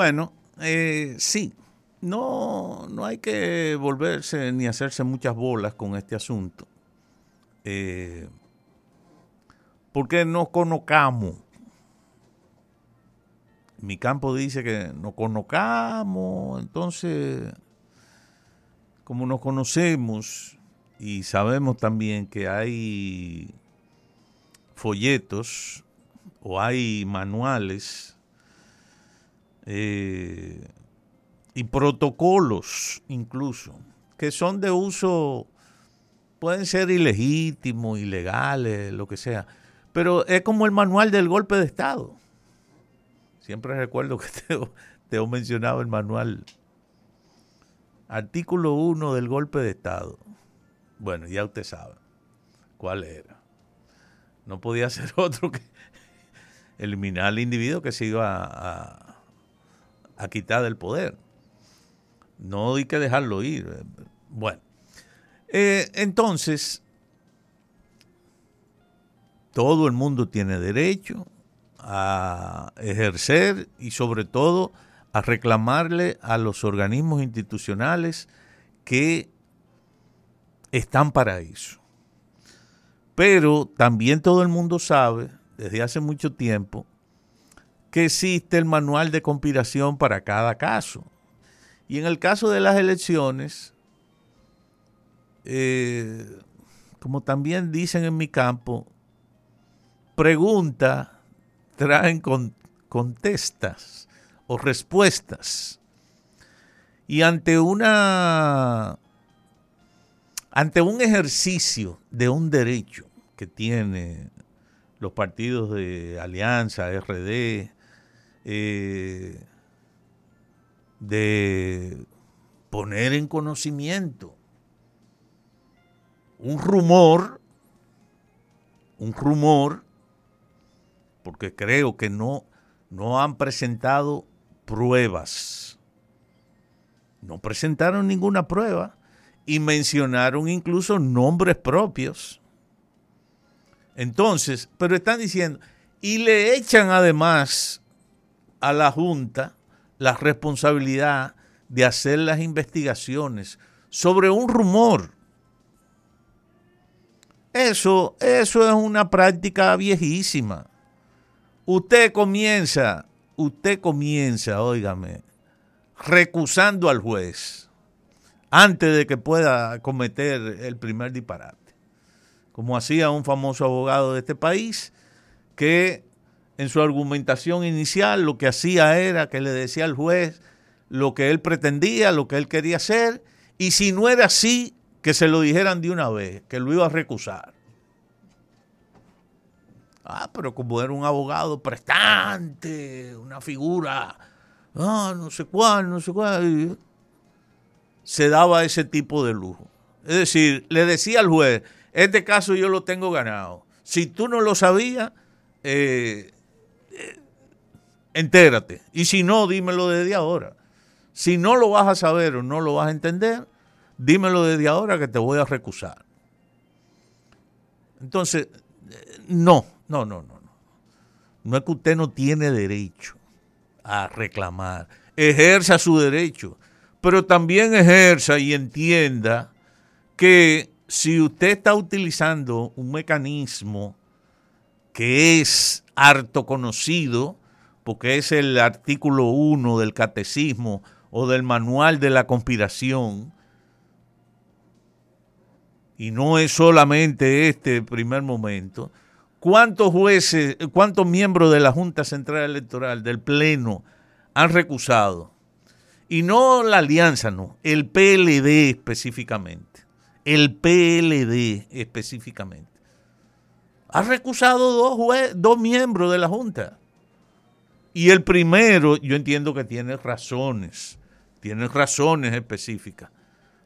Bueno, eh, sí, no, no hay que volverse ni hacerse muchas bolas con este asunto. Eh, porque nos conocamos. Mi campo dice que nos conocamos, entonces, como nos conocemos y sabemos también que hay folletos o hay manuales eh, y protocolos incluso, que son de uso, pueden ser ilegítimos, ilegales, lo que sea, pero es como el manual del golpe de Estado. Siempre recuerdo que te, he mencionado el manual. Artículo 1 del golpe de Estado. Bueno, ya usted sabe cuál era. No podía ser otro que eliminar al individuo que se iba a, a quitar del poder. No hay que dejarlo ir. Bueno, eh, entonces, todo el mundo tiene derecho a ejercer y sobre todo a reclamarle a los organismos institucionales que están para eso. Pero también todo el mundo sabe, desde hace mucho tiempo, que existe el manual de conspiración para cada caso. Y en el caso de las elecciones, eh, como también dicen en mi campo, pregunta traen con, contestas o respuestas. Y ante una ante un ejercicio de un derecho que tiene los partidos de Alianza, RD, eh, de poner en conocimiento un rumor, un rumor, porque creo que no, no han presentado pruebas. No presentaron ninguna prueba y mencionaron incluso nombres propios. Entonces, pero están diciendo, y le echan además a la Junta la responsabilidad de hacer las investigaciones sobre un rumor. Eso, eso es una práctica viejísima. Usted comienza, usted comienza, óigame, recusando al juez antes de que pueda cometer el primer disparate. Como hacía un famoso abogado de este país que en su argumentación inicial lo que hacía era que le decía al juez lo que él pretendía, lo que él quería hacer, y si no era así, que se lo dijeran de una vez, que lo iba a recusar. Ah, pero como era un abogado prestante, una figura, ah, no sé cuál, no sé cuál, se daba ese tipo de lujo. Es decir, le decía al juez, este caso yo lo tengo ganado. Si tú no lo sabías, eh, entérate. Y si no, dímelo desde ahora. Si no lo vas a saber o no lo vas a entender, dímelo desde ahora que te voy a recusar. Entonces, no, no, no, no. No es que usted no tiene derecho a reclamar. Ejerza su derecho, pero también ejerza y entienda que si usted está utilizando un mecanismo que es harto conocido, porque es el artículo 1 del catecismo o del manual de la conspiración, y no es solamente este primer momento, ¿cuántos jueces, cuántos miembros de la Junta Central Electoral, del Pleno, han recusado? Y no la alianza, no, el PLD específicamente, el PLD específicamente. Ha recusado dos, dos miembros de la Junta. Y el primero, yo entiendo que tiene razones, tiene razones específicas.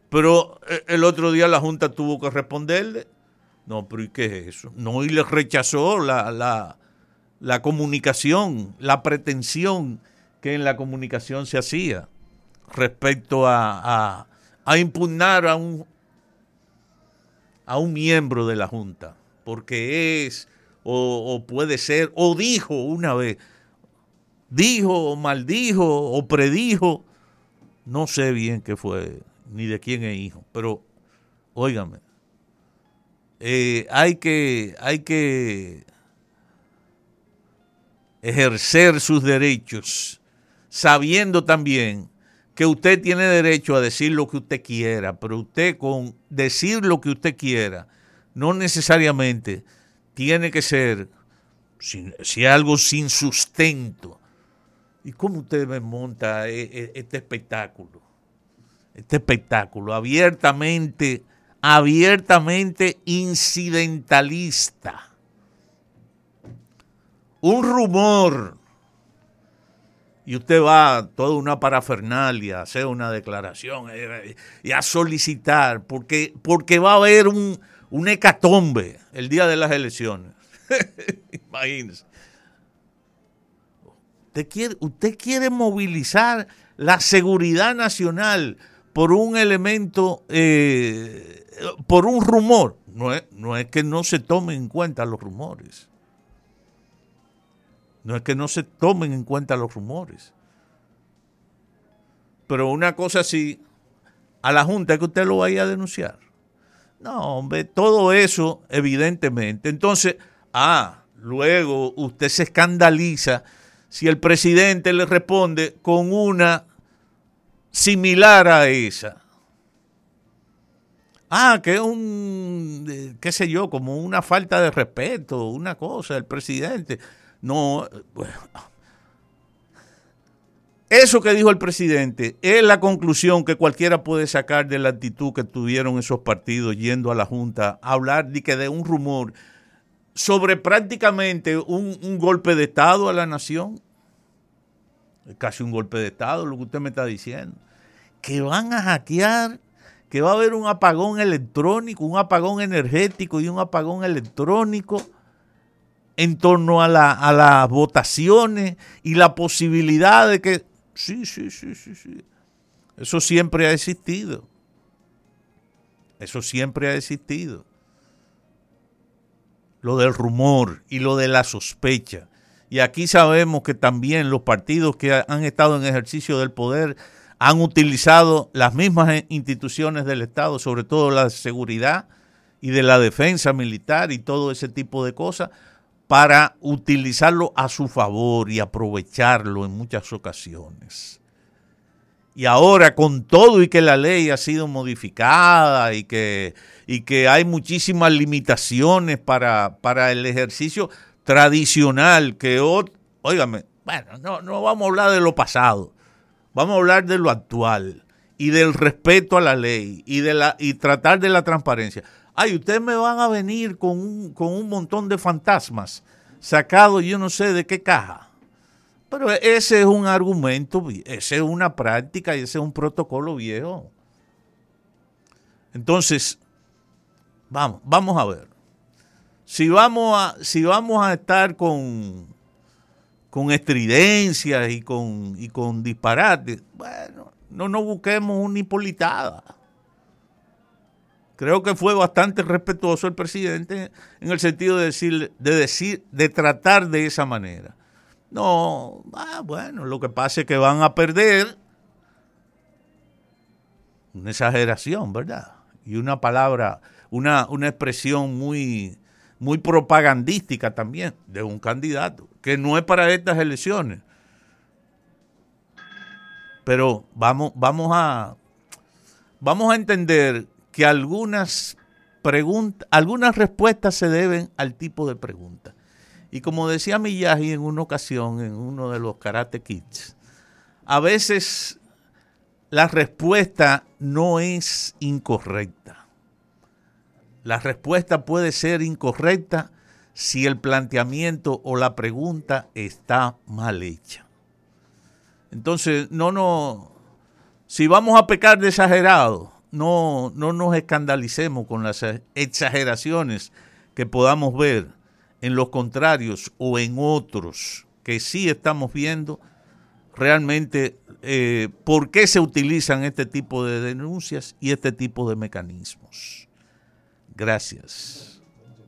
Pero eh, el otro día la Junta tuvo que responderle. No, pero ¿y qué es eso? No, y le rechazó la, la, la comunicación, la pretensión que en la comunicación se hacía respecto a, a, impugnar a un, a un miembro de la Junta, porque es o, puede ser, o dijo una vez, dijo o maldijo o predijo, no sé bien qué fue, ni de quién es hijo, pero óigame, eh, hay que, hay que ejercer sus derechos, sabiendo también que usted tiene derecho a decir lo que usted quiera, pero usted con decir lo que usted quiera, no necesariamente tiene que ser, si, algo sin sustento. ¿Y cómo usted me monta e, e, este espectáculo? Este espectáculo abiertamente, abiertamente incidentalista un rumor y usted va toda una parafernalia, a hacer una declaración eh, y a solicitar, porque, porque va a haber un, un hecatombe el día de las elecciones. Imagínese. Usted quiere, usted quiere movilizar la seguridad nacional por un elemento, eh, por un rumor. No es, no es que no se tomen en cuenta los rumores. No es que no se tomen en cuenta los rumores. Pero una cosa así, a la Junta es que usted lo vaya a denunciar. No, hombre, todo eso, evidentemente. Entonces, ah, luego usted se escandaliza si el presidente le responde con una similar a esa. Ah, que es un, eh, qué sé yo, como una falta de respeto, una cosa, el presidente. No, bueno. Eso que dijo el presidente es la conclusión que cualquiera puede sacar de la actitud que tuvieron esos partidos yendo a la Junta a hablar de que de un rumor sobre prácticamente un, golpe de Estado a la nación. Casi un golpe de Estado lo que usted me está diciendo. Que van a hackear, que va a haber un apagón electrónico, un apagón energético y un apagón electrónico en torno a, la, a las votaciones y la posibilidad de que... Sí, sí, sí, sí, sí. Eso siempre ha existido. Eso siempre ha existido. Lo del rumor y lo de la sospecha. Y aquí sabemos que también los partidos que han estado en ejercicio del poder han utilizado las mismas instituciones del Estado, sobre todo la seguridad y de la defensa militar y todo ese tipo de cosas, para utilizarlo a su favor y aprovecharlo en muchas ocasiones. Y ahora con todo y que la ley ha sido modificada y que, y que hay muchísimas limitaciones para, para el ejercicio tradicional, que, óigame, bueno, no, no vamos a hablar de lo pasado, vamos a hablar de lo actual y del respeto a la ley y, de la, y tratar de la transparencia ay, ustedes me van a venir con un, con un montón de fantasmas sacados yo no sé de qué caja. Pero ese es un argumento, ese es una práctica y ese es un protocolo viejo. Entonces, vamos, vamos a ver. Si vamos a, si vamos a estar con, con estridencias y con, y con disparates, bueno, no nos busquemos una hipolitada. Creo que fue bastante respetuoso el presidente en el sentido de decir, de decir, de tratar de esa manera. No, ah, bueno, lo que pasa es que van a perder una exageración, ¿verdad? Y una palabra, una, una expresión muy, muy propagandística también de un candidato, que no es para estas elecciones. Pero vamos, vamos a vamos a entender que algunas algunas respuestas se deben al tipo de pregunta. Y como decía Miyagi en una ocasión, en uno de los Karate Kids, a veces la respuesta no es incorrecta. La respuesta puede ser incorrecta si el planteamiento o la pregunta está mal hecha. Entonces, no, no, si vamos a pecar de exagerado, no, no nos escandalicemos con las exageraciones que podamos ver en los contrarios o en otros que sí estamos viendo realmente eh, por qué se utilizan este tipo de denuncias y este tipo de mecanismos. Gracias.